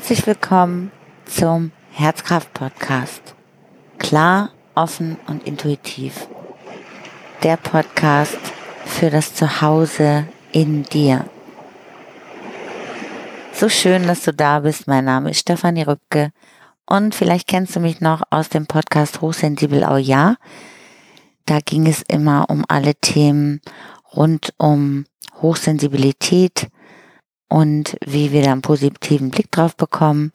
Herzlich willkommen zum Herzkraft Podcast. Klar, offen und intuitiv. Der Podcast für das Zuhause in dir. So schön, dass du da bist. Mein Name ist Stefanie Rübke und vielleicht kennst du mich noch aus dem Podcast Hochsensibel auch ja. Da ging es immer um alle Themen rund um Hochsensibilität und wie wir da einen positiven Blick drauf bekommen.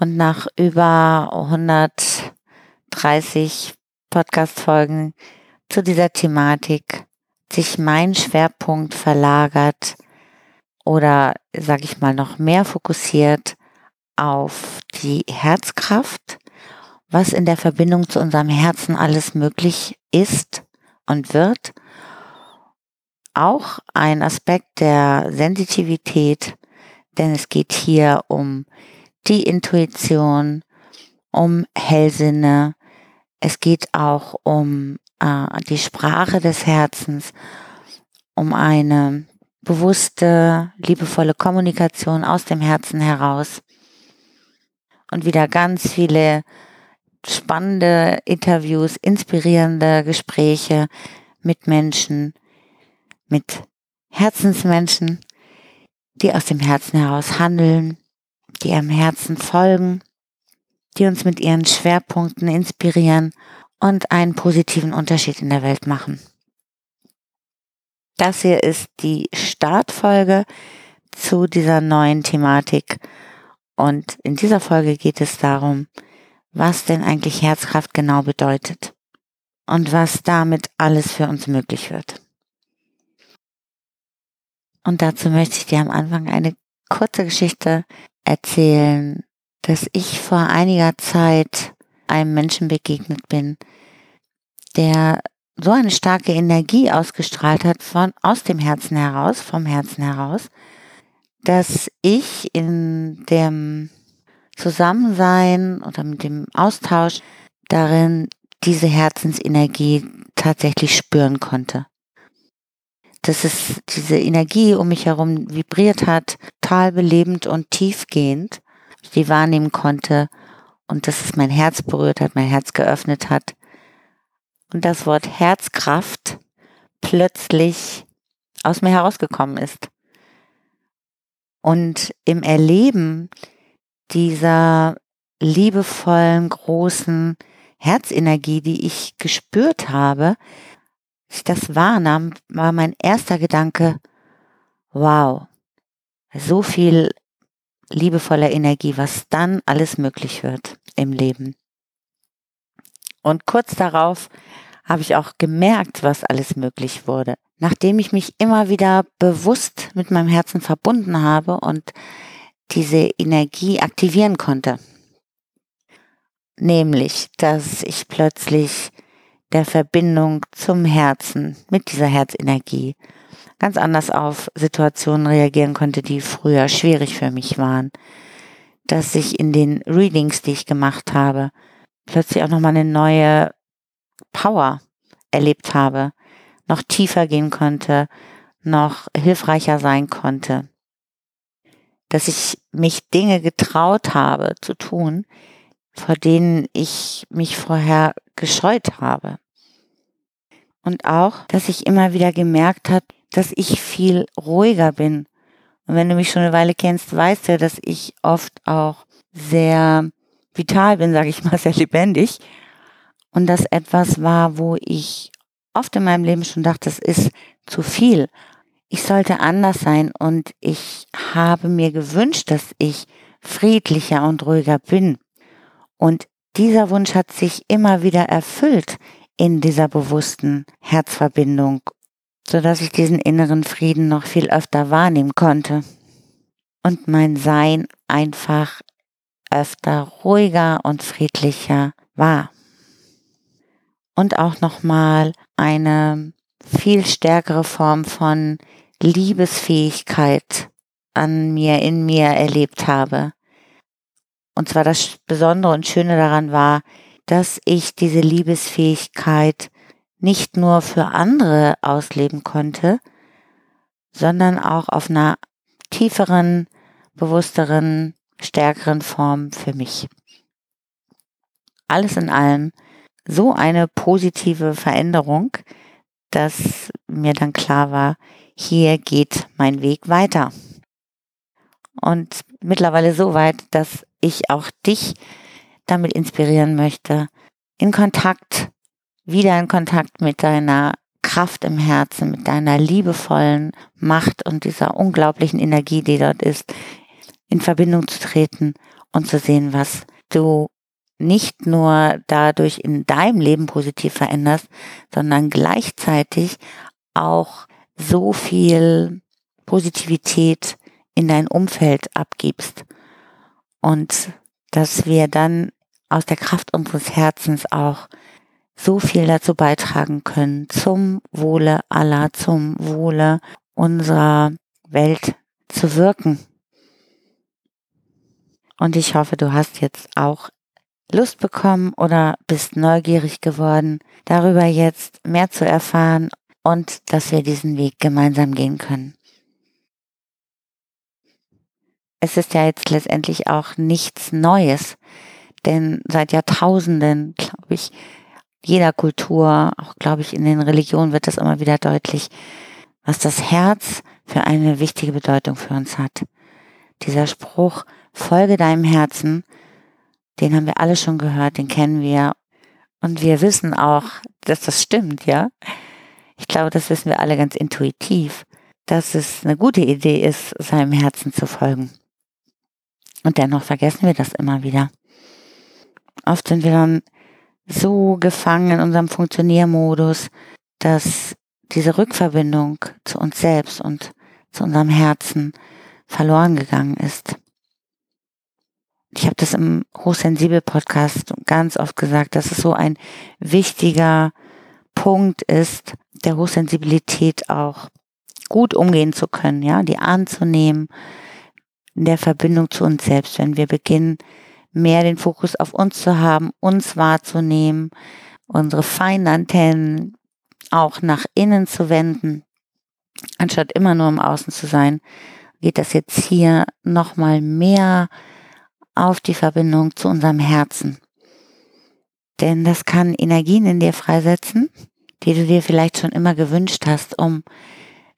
Und nach über 130 Podcast-Folgen zu dieser Thematik sich mein Schwerpunkt verlagert oder, sage ich mal, noch mehr fokussiert auf die Herzkraft, was in der Verbindung zu unserem Herzen alles möglich ist und wird. Auch ein Aspekt der Sensitivität, denn es geht hier um die Intuition, um Hellsinne, es geht auch um äh, die Sprache des Herzens, um eine bewusste, liebevolle Kommunikation aus dem Herzen heraus und wieder ganz viele spannende Interviews, inspirierende Gespräche mit Menschen, mit Herzensmenschen, die aus dem Herzen heraus handeln, die ihrem Herzen folgen, die uns mit ihren Schwerpunkten inspirieren und einen positiven Unterschied in der Welt machen. Das hier ist die Startfolge zu dieser neuen Thematik. Und in dieser Folge geht es darum, was denn eigentlich Herzkraft genau bedeutet und was damit alles für uns möglich wird. Und dazu möchte ich dir am Anfang eine kurze Geschichte erzählen, dass ich vor einiger Zeit einem Menschen begegnet bin, der so eine starke Energie ausgestrahlt hat von aus dem Herzen heraus, vom Herzen heraus, dass ich in dem Zusammensein oder mit dem Austausch darin diese Herzensenergie tatsächlich spüren konnte. Dass es diese Energie um mich herum vibriert hat, total belebend und tiefgehend, die wahrnehmen konnte und dass es mein Herz berührt hat, mein Herz geöffnet hat und das Wort Herzkraft plötzlich aus mir herausgekommen ist. Und im Erleben dieser liebevollen, großen Herzenergie, die ich gespürt habe, ich das wahrnahm, war mein erster Gedanke, wow, so viel liebevoller Energie, was dann alles möglich wird im Leben. Und kurz darauf habe ich auch gemerkt, was alles möglich wurde. Nachdem ich mich immer wieder bewusst mit meinem Herzen verbunden habe und diese Energie aktivieren konnte. Nämlich, dass ich plötzlich der Verbindung zum Herzen mit dieser Herzenergie ganz anders auf Situationen reagieren konnte, die früher schwierig für mich waren. Dass ich in den Readings, die ich gemacht habe, plötzlich auch nochmal eine neue Power erlebt habe, noch tiefer gehen konnte, noch hilfreicher sein konnte. Dass ich mich Dinge getraut habe zu tun, vor denen ich mich vorher gescheut habe. Und auch, dass ich immer wieder gemerkt habe, dass ich viel ruhiger bin. Und wenn du mich schon eine Weile kennst, weißt du, dass ich oft auch sehr vital bin, sage ich mal, sehr lebendig. Und das etwas war, wo ich oft in meinem Leben schon dachte, das ist zu viel. Ich sollte anders sein und ich habe mir gewünscht, dass ich friedlicher und ruhiger bin. Und dieser Wunsch hat sich immer wieder erfüllt in dieser bewussten Herzverbindung, so dass ich diesen inneren Frieden noch viel öfter wahrnehmen konnte und mein Sein einfach öfter ruhiger und friedlicher war. Und auch nochmal eine viel stärkere Form von Liebesfähigkeit an mir, in mir erlebt habe. Und zwar das Besondere und Schöne daran war, dass ich diese Liebesfähigkeit nicht nur für andere ausleben konnte, sondern auch auf einer tieferen, bewussteren stärkeren Form für mich. Alles in allem so eine positive Veränderung, dass mir dann klar war, hier geht mein Weg weiter. Und mittlerweile so weit, dass ich auch dich damit inspirieren möchte, in Kontakt, wieder in Kontakt mit deiner Kraft im Herzen, mit deiner liebevollen Macht und dieser unglaublichen Energie, die dort ist, in Verbindung zu treten und zu sehen, was du nicht nur dadurch in deinem Leben positiv veränderst, sondern gleichzeitig auch so viel Positivität in dein Umfeld abgibst. Und dass wir dann aus der Kraft unseres Herzens auch so viel dazu beitragen können, zum Wohle aller, zum Wohle unserer Welt zu wirken. Und ich hoffe, du hast jetzt auch Lust bekommen oder bist neugierig geworden, darüber jetzt mehr zu erfahren und dass wir diesen Weg gemeinsam gehen können. Es ist ja jetzt letztendlich auch nichts Neues, denn seit Jahrtausenden, glaube ich, jeder Kultur, auch glaube ich in den Religionen wird das immer wieder deutlich, was das Herz für eine wichtige Bedeutung für uns hat. Dieser Spruch, folge deinem Herzen, den haben wir alle schon gehört, den kennen wir. Und wir wissen auch, dass das stimmt, ja. Ich glaube, das wissen wir alle ganz intuitiv, dass es eine gute Idee ist, seinem Herzen zu folgen. Und dennoch vergessen wir das immer wieder. Oft sind wir dann so gefangen in unserem Funktioniermodus, dass diese Rückverbindung zu uns selbst und zu unserem Herzen verloren gegangen ist. Ich habe das im Hochsensibel Podcast ganz oft gesagt, dass es so ein wichtiger Punkt ist, der Hochsensibilität auch gut umgehen zu können, ja, die anzunehmen in der Verbindung zu uns selbst, wenn wir beginnen, mehr den Fokus auf uns zu haben, uns wahrzunehmen, unsere feinen Antennen auch nach innen zu wenden, anstatt immer nur im Außen zu sein, geht das jetzt hier nochmal mehr auf die Verbindung zu unserem Herzen. Denn das kann Energien in dir freisetzen, die du dir vielleicht schon immer gewünscht hast, um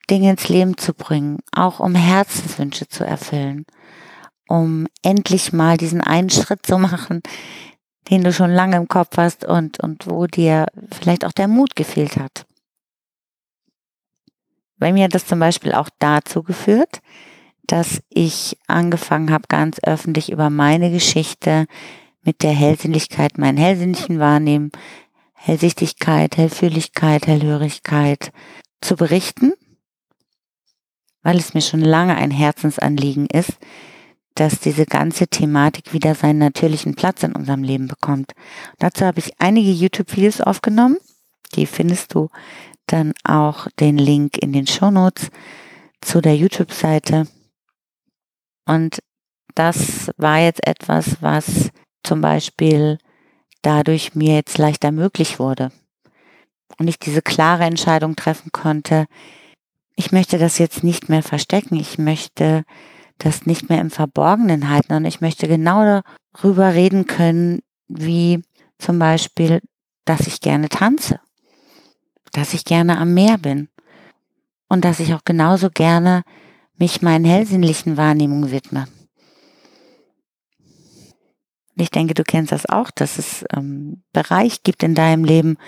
Dinge ins Leben zu bringen, auch um Herzenswünsche zu erfüllen, um endlich mal diesen einen Schritt zu machen, den du schon lange im Kopf hast und, und wo dir vielleicht auch der Mut gefehlt hat. Bei mir hat das zum Beispiel auch dazu geführt, dass ich angefangen habe, ganz öffentlich über meine Geschichte mit der Hellsinnlichkeit, meinen hellsinnlichen Wahrnehmen, Hellsichtigkeit, Hellfühligkeit, Hellhörigkeit zu berichten, weil es mir schon lange ein Herzensanliegen ist, dass diese ganze Thematik wieder seinen natürlichen Platz in unserem Leben bekommt. dazu habe ich einige YouTube-Videos aufgenommen. Die findest du dann auch den Link in den Show Notes zu der YouTube-Seite und das war jetzt etwas, was zum Beispiel dadurch mir jetzt leichter möglich wurde. Und ich diese klare Entscheidung treffen konnte, ich möchte das jetzt nicht mehr verstecken, ich möchte das nicht mehr im Verborgenen halten und ich möchte genau darüber reden können, wie zum Beispiel, dass ich gerne tanze, dass ich gerne am Meer bin und dass ich auch genauso gerne mich meinen hellsinnlichen Wahrnehmungen widme. Ich denke, du kennst das auch, dass es ähm, Bereich gibt in deinem Leben,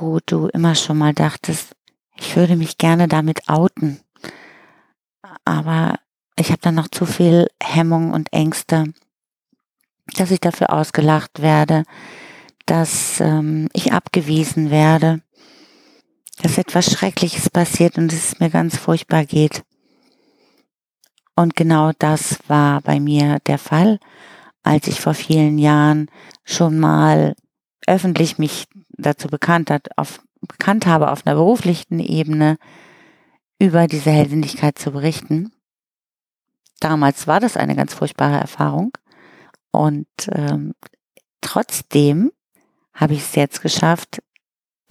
wo du immer schon mal dachtest, ich würde mich gerne damit outen. Aber ich habe dann noch zu viel Hemmung und Ängste, dass ich dafür ausgelacht werde, dass ähm, ich abgewiesen werde, dass etwas Schreckliches passiert und es mir ganz furchtbar geht. Und genau das war bei mir der Fall, als ich vor vielen Jahren schon mal öffentlich mich dazu bekannt, hat, auf, bekannt habe, auf einer beruflichen Ebene über diese Hellsinnigkeit zu berichten. Damals war das eine ganz furchtbare Erfahrung und ähm, trotzdem habe ich es jetzt geschafft,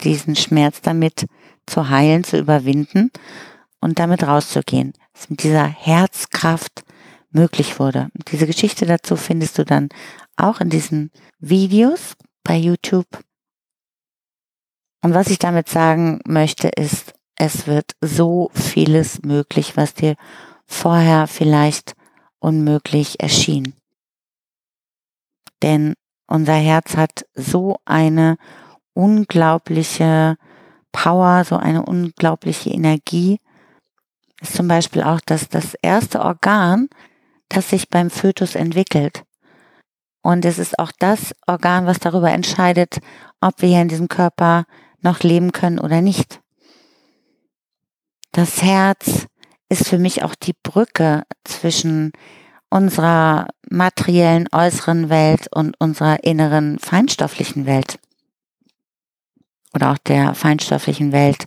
diesen Schmerz damit zu heilen, zu überwinden und damit rauszugehen mit dieser Herzkraft möglich wurde. Diese Geschichte dazu findest du dann auch in diesen Videos bei YouTube. Und was ich damit sagen möchte, ist, es wird so vieles möglich, was dir vorher vielleicht unmöglich erschien. Denn unser Herz hat so eine unglaubliche Power, so eine unglaubliche Energie. Ist zum Beispiel auch das, das erste Organ, das sich beim Fötus entwickelt. Und es ist auch das Organ, was darüber entscheidet, ob wir hier in diesem Körper noch leben können oder nicht. Das Herz ist für mich auch die Brücke zwischen unserer materiellen äußeren Welt und unserer inneren feinstofflichen Welt. Oder auch der feinstofflichen Welt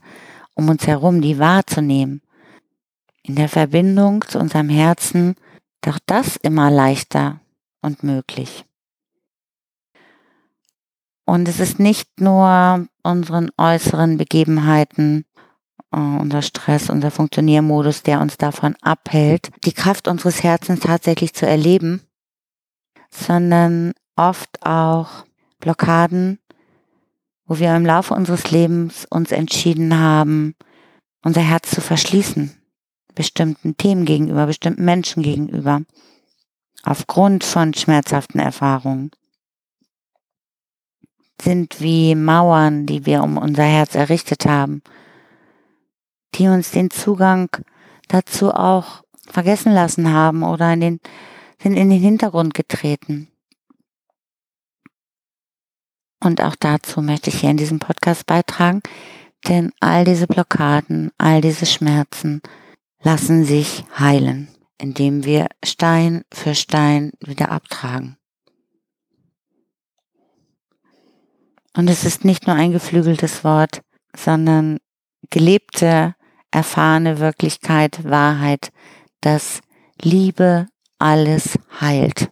um uns herum, die wahrzunehmen. In der Verbindung zu unserem Herzen doch das immer leichter und möglich. Und es ist nicht nur unseren äußeren Begebenheiten äh, unser Stress, unser Funktioniermodus, der uns davon abhält, die Kraft unseres Herzens tatsächlich zu erleben, sondern oft auch Blockaden, wo wir im Laufe unseres Lebens uns entschieden haben, unser Herz zu verschließen, bestimmten Themen gegenüber, bestimmten Menschen gegenüber, aufgrund von schmerzhaften Erfahrungen sind wie Mauern, die wir um unser Herz errichtet haben die uns den Zugang dazu auch vergessen lassen haben oder in den, sind in den Hintergrund getreten. Und auch dazu möchte ich hier in diesem Podcast beitragen, denn all diese Blockaden, all diese Schmerzen lassen sich heilen, indem wir Stein für Stein wieder abtragen. Und es ist nicht nur ein geflügeltes Wort, sondern gelebte erfahrene Wirklichkeit, Wahrheit, dass Liebe alles heilt.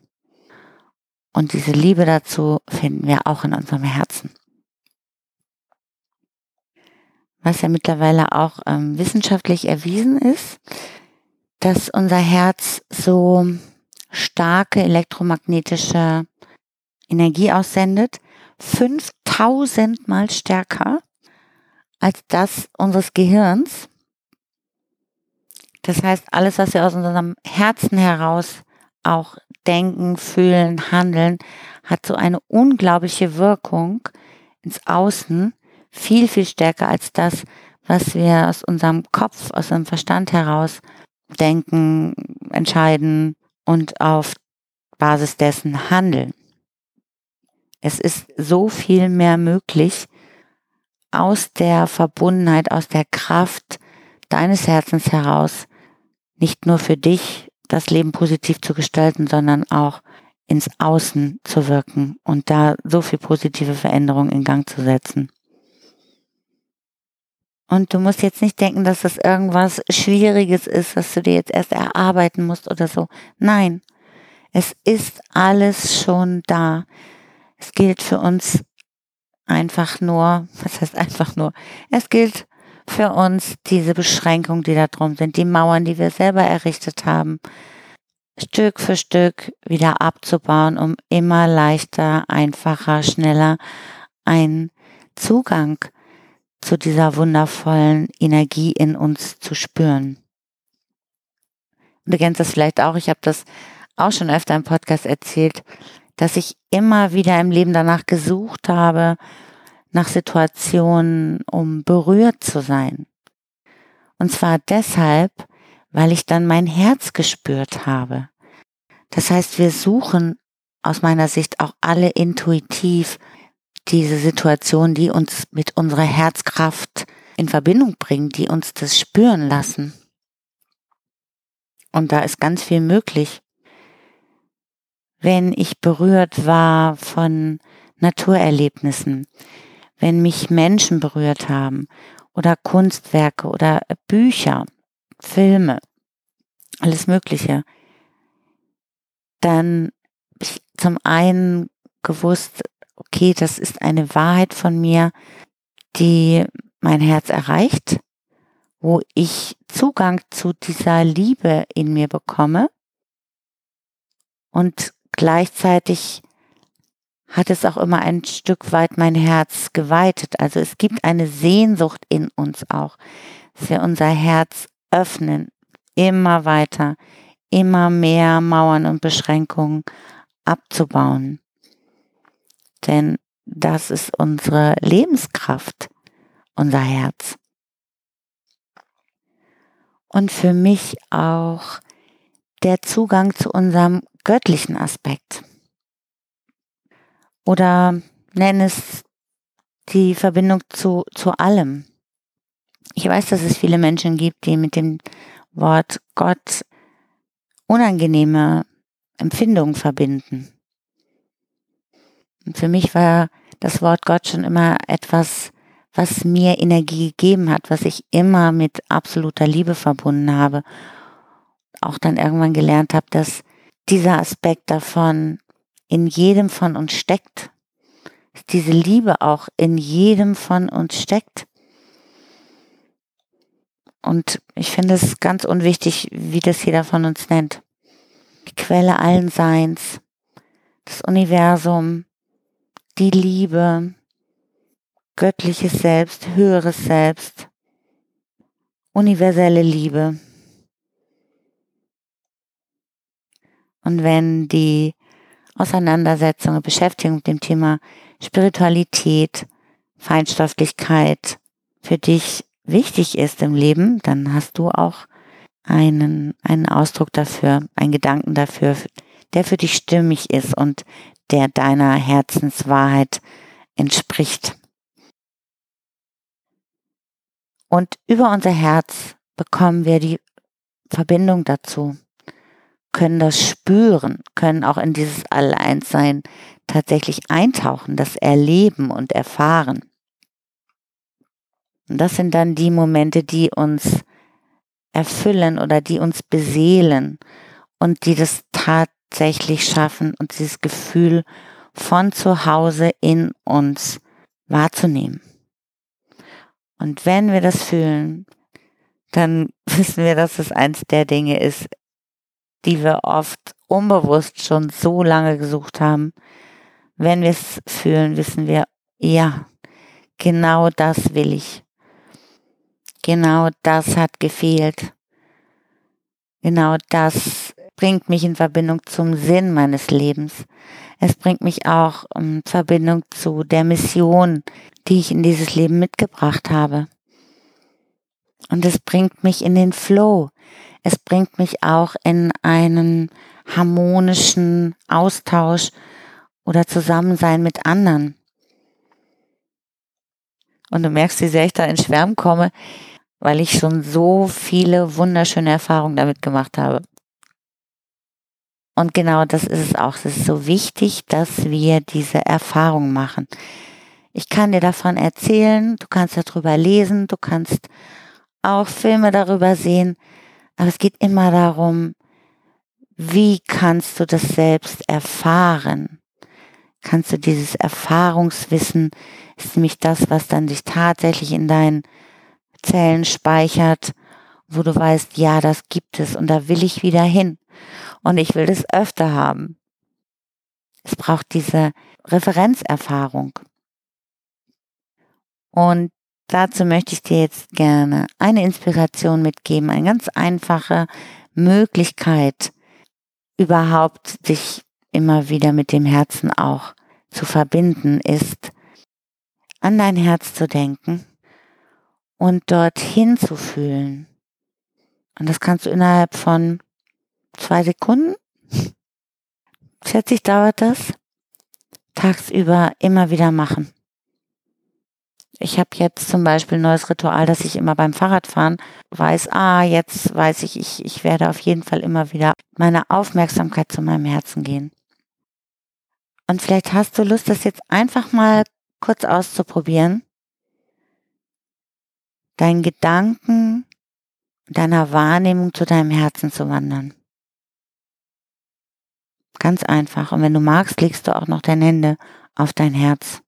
Und diese Liebe dazu finden wir auch in unserem Herzen. Was ja mittlerweile auch ähm, wissenschaftlich erwiesen ist, dass unser Herz so starke elektromagnetische Energie aussendet, 5000 mal stärker als das unseres Gehirns. Das heißt, alles, was wir aus unserem Herzen heraus auch denken, fühlen, handeln, hat so eine unglaubliche Wirkung ins Außen, viel, viel stärker als das, was wir aus unserem Kopf, aus unserem Verstand heraus denken, entscheiden und auf Basis dessen handeln. Es ist so viel mehr möglich aus der Verbundenheit, aus der Kraft deines Herzens heraus nicht nur für dich das Leben positiv zu gestalten, sondern auch ins Außen zu wirken und da so viel positive Veränderungen in Gang zu setzen. Und du musst jetzt nicht denken, dass das irgendwas Schwieriges ist, was du dir jetzt erst erarbeiten musst oder so. Nein, es ist alles schon da. Es gilt für uns einfach nur, was heißt einfach nur? Es gilt für uns diese Beschränkungen, die da drum sind, die Mauern, die wir selber errichtet haben, Stück für Stück wieder abzubauen, um immer leichter, einfacher, schneller einen Zugang zu dieser wundervollen Energie in uns zu spüren. Und du kennst das vielleicht auch, ich habe das auch schon öfter im Podcast erzählt, dass ich immer wieder im Leben danach gesucht habe, nach Situationen, um berührt zu sein. Und zwar deshalb, weil ich dann mein Herz gespürt habe. Das heißt, wir suchen aus meiner Sicht auch alle intuitiv diese Situation, die uns mit unserer Herzkraft in Verbindung bringen, die uns das spüren lassen. Und da ist ganz viel möglich. Wenn ich berührt war von Naturerlebnissen, wenn mich Menschen berührt haben oder Kunstwerke oder Bücher, Filme, alles Mögliche, dann ich zum einen gewusst, okay, das ist eine Wahrheit von mir, die mein Herz erreicht, wo ich Zugang zu dieser Liebe in mir bekomme Und gleichzeitig hat es auch immer ein Stück weit mein Herz geweitet. Also es gibt eine Sehnsucht in uns auch, dass wir unser Herz öffnen, immer weiter, immer mehr Mauern und Beschränkungen abzubauen. Denn das ist unsere Lebenskraft, unser Herz. Und für mich auch der Zugang zu unserem göttlichen Aspekt. Oder nenn es die Verbindung zu, zu allem. Ich weiß, dass es viele Menschen gibt, die mit dem Wort Gott unangenehme Empfindungen verbinden. Und für mich war das Wort Gott schon immer etwas, was mir Energie gegeben hat, was ich immer mit absoluter Liebe verbunden habe. Auch dann irgendwann gelernt habe, dass dieser Aspekt davon in jedem von uns steckt. Diese Liebe auch in jedem von uns steckt. Und ich finde es ganz unwichtig, wie das jeder von uns nennt. Die Quelle allen Seins, das Universum, die Liebe, göttliches Selbst, höheres Selbst, universelle Liebe. Und wenn die Auseinandersetzung Beschäftigung mit dem Thema Spiritualität, Feinstofflichkeit für dich wichtig ist im Leben, dann hast du auch einen, einen Ausdruck dafür, einen Gedanken dafür, der für dich stimmig ist und der deiner Herzenswahrheit entspricht. Und über unser Herz bekommen wir die Verbindung dazu, können das spüren, können auch in dieses Alleinssein tatsächlich eintauchen, das erleben und erfahren. Und das sind dann die Momente, die uns erfüllen oder die uns beseelen und die das tatsächlich schaffen, uns dieses Gefühl von zu Hause in uns wahrzunehmen. Und wenn wir das fühlen, dann wissen wir, dass es eins der Dinge ist, die wir oft unbewusst schon so lange gesucht haben. Wenn wir es fühlen, wissen wir, ja, genau das will ich. Genau das hat gefehlt. Genau das bringt mich in Verbindung zum Sinn meines Lebens. Es bringt mich auch in Verbindung zu der Mission, die ich in dieses Leben mitgebracht habe. Und es bringt mich in den Flow. Es bringt mich auch in einen harmonischen Austausch oder Zusammensein mit anderen. Und du merkst, wie sehr ich da in Schwärmen komme, weil ich schon so viele wunderschöne Erfahrungen damit gemacht habe. Und genau das ist es auch. Es ist so wichtig, dass wir diese Erfahrung machen. Ich kann dir davon erzählen, du kannst darüber lesen, du kannst auch Filme darüber sehen, aber es geht immer darum, wie kannst du das selbst erfahren? Kannst du dieses Erfahrungswissen, ist nämlich das, was dann sich tatsächlich in deinen Zellen speichert, wo du weißt, ja, das gibt es und da will ich wieder hin und ich will das öfter haben. Es braucht diese Referenzerfahrung. Und dazu möchte ich dir jetzt gerne eine Inspiration mitgeben, eine ganz einfache Möglichkeit, überhaupt sich immer wieder mit dem Herzen auch zu verbinden, ist, an dein Herz zu denken und dorthin zu fühlen. Und das kannst du innerhalb von zwei Sekunden, schätze ich, dauert das, tagsüber immer wieder machen. Ich habe jetzt zum Beispiel ein neues Ritual, dass ich immer beim Fahrradfahren weiß, ah, jetzt weiß ich, ich, ich werde auf jeden Fall immer wieder meine Aufmerksamkeit zu meinem Herzen gehen. Und vielleicht hast du Lust, das jetzt einfach mal kurz auszuprobieren deinen Gedanken, deiner Wahrnehmung zu deinem Herzen zu wandern. Ganz einfach. Und wenn du magst, legst du auch noch deine Hände auf dein Herz.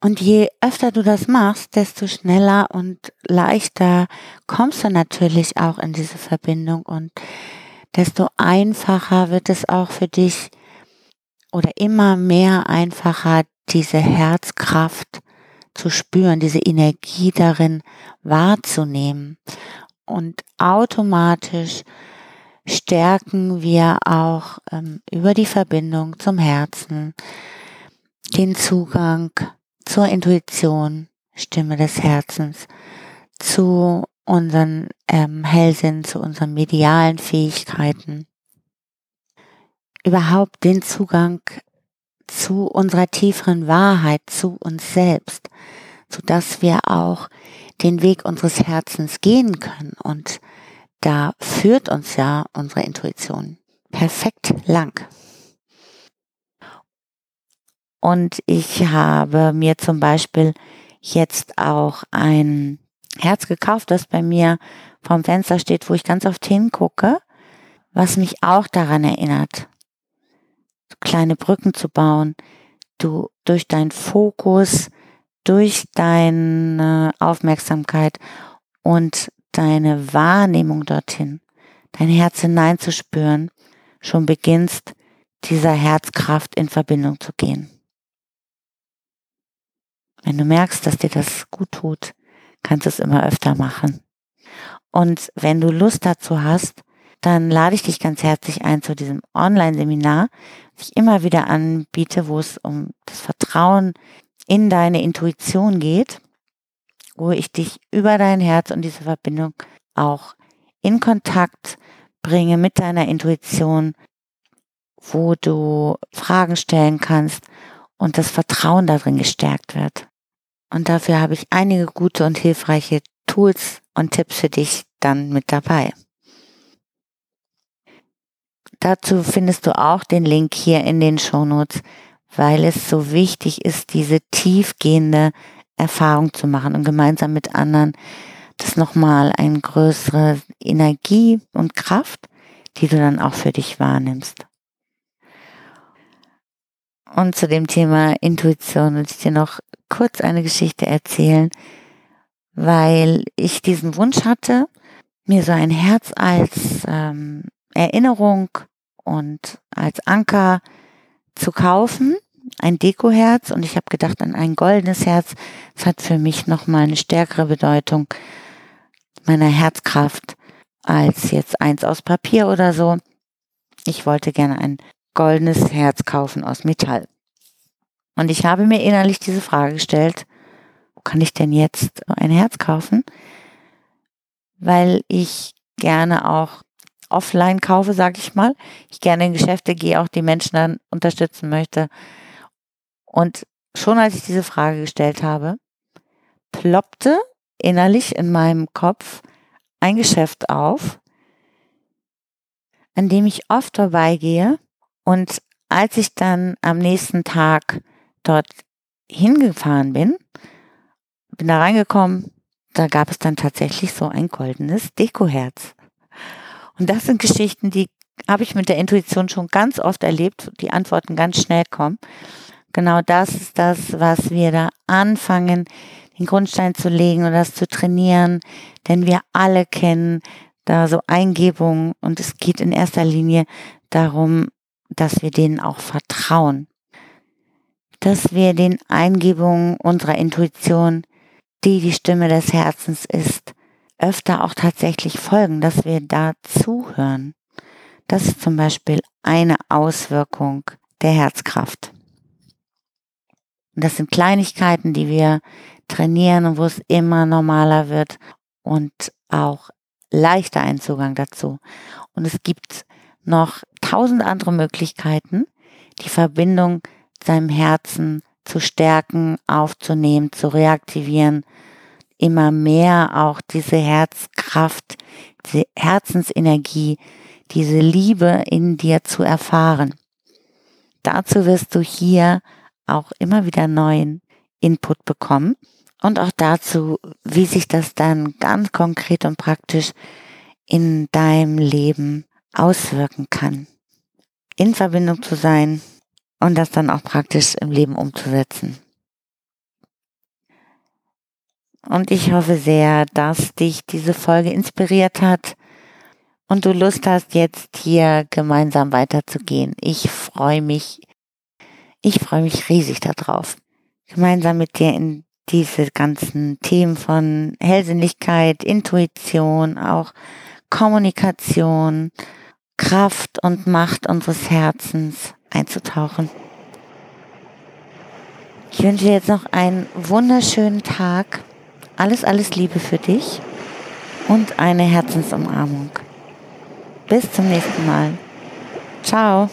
Und je öfter du das machst, desto schneller und leichter kommst du natürlich auch in diese Verbindung und desto einfacher wird es auch für dich oder immer mehr einfacher, diese Herzkraft zu spüren, diese Energie darin wahrzunehmen. Und automatisch stärken wir auch ähm, über die Verbindung zum Herzen den Zugang zur Intuition, Stimme des Herzens, zu unseren ähm, Hellsinn, zu unseren medialen Fähigkeiten, überhaupt den Zugang zu unserer tieferen Wahrheit, zu uns selbst, so dass wir auch den Weg unseres Herzens gehen können. Und da führt uns ja unsere Intuition perfekt lang. Und ich habe mir zum Beispiel jetzt auch ein Herz gekauft, das bei mir vom Fenster steht, wo ich ganz oft hingucke, was mich auch daran erinnert, kleine Brücken zu bauen, du durch deinen Fokus, durch deine Aufmerksamkeit und deine Wahrnehmung dorthin, dein Herz hineinzuspüren, schon beginnst, dieser Herzkraft in Verbindung zu gehen. Wenn du merkst, dass dir das gut tut, kannst du es immer öfter machen. Und wenn du Lust dazu hast, dann lade ich dich ganz herzlich ein zu diesem Online-Seminar, das ich immer wieder anbiete, wo es um das Vertrauen in deine Intuition geht, wo ich dich über dein Herz und diese Verbindung auch in Kontakt bringe mit deiner Intuition, wo du Fragen stellen kannst und das Vertrauen darin gestärkt wird. Und dafür habe ich einige gute und hilfreiche Tools und Tipps für dich dann mit dabei. Dazu findest du auch den Link hier in den Shownotes, weil es so wichtig ist, diese tiefgehende Erfahrung zu machen und gemeinsam mit anderen das nochmal eine größere Energie und Kraft, die du dann auch für dich wahrnimmst. Und zu dem Thema Intuition will ich dir noch kurz eine Geschichte erzählen, weil ich diesen Wunsch hatte, mir so ein Herz als ähm, Erinnerung und als Anker zu kaufen, ein Dekoherz und ich habe gedacht an ein goldenes Herz. Das hat für mich nochmal eine stärkere Bedeutung meiner Herzkraft als jetzt eins aus Papier oder so. Ich wollte gerne ein goldenes Herz kaufen aus Metall. Und ich habe mir innerlich diese Frage gestellt, wo kann ich denn jetzt ein Herz kaufen? Weil ich gerne auch offline kaufe, sage ich mal. Ich gerne in Geschäfte gehe, auch die Menschen dann unterstützen möchte. Und schon als ich diese Frage gestellt habe, ploppte innerlich in meinem Kopf ein Geschäft auf, an dem ich oft vorbeigehe. Und als ich dann am nächsten Tag dort hingefahren bin, bin da reingekommen, da gab es dann tatsächlich so ein goldenes Dekoherz. Und das sind Geschichten, die habe ich mit der Intuition schon ganz oft erlebt, die Antworten ganz schnell kommen. Genau das ist das, was wir da anfangen, den Grundstein zu legen und das zu trainieren, denn wir alle kennen da so Eingebungen und es geht in erster Linie darum, dass wir denen auch vertrauen, dass wir den Eingebungen unserer Intuition, die die Stimme des Herzens ist, öfter auch tatsächlich folgen, dass wir da zuhören. Das ist zum Beispiel eine Auswirkung der Herzkraft. Und das sind Kleinigkeiten, die wir trainieren und wo es immer normaler wird und auch leichter ein Zugang dazu. Und es gibt noch tausend andere Möglichkeiten, die Verbindung seinem Herzen zu stärken, aufzunehmen, zu reaktivieren immer mehr auch diese Herzkraft, diese Herzensenergie, diese Liebe in dir zu erfahren. Dazu wirst du hier auch immer wieder neuen Input bekommen und auch dazu, wie sich das dann ganz konkret und praktisch in deinem Leben auswirken kann. In Verbindung zu sein und das dann auch praktisch im Leben umzusetzen. Und ich hoffe sehr, dass dich diese Folge inspiriert hat und du Lust hast, jetzt hier gemeinsam weiterzugehen. Ich freue mich, ich freue mich riesig darauf, gemeinsam mit dir in diese ganzen Themen von Hellsinnlichkeit, Intuition, auch Kommunikation, Kraft und Macht unseres Herzens einzutauchen. Ich wünsche dir jetzt noch einen wunderschönen Tag. Alles, alles Liebe für dich und eine Herzensumarmung. Bis zum nächsten Mal. Ciao.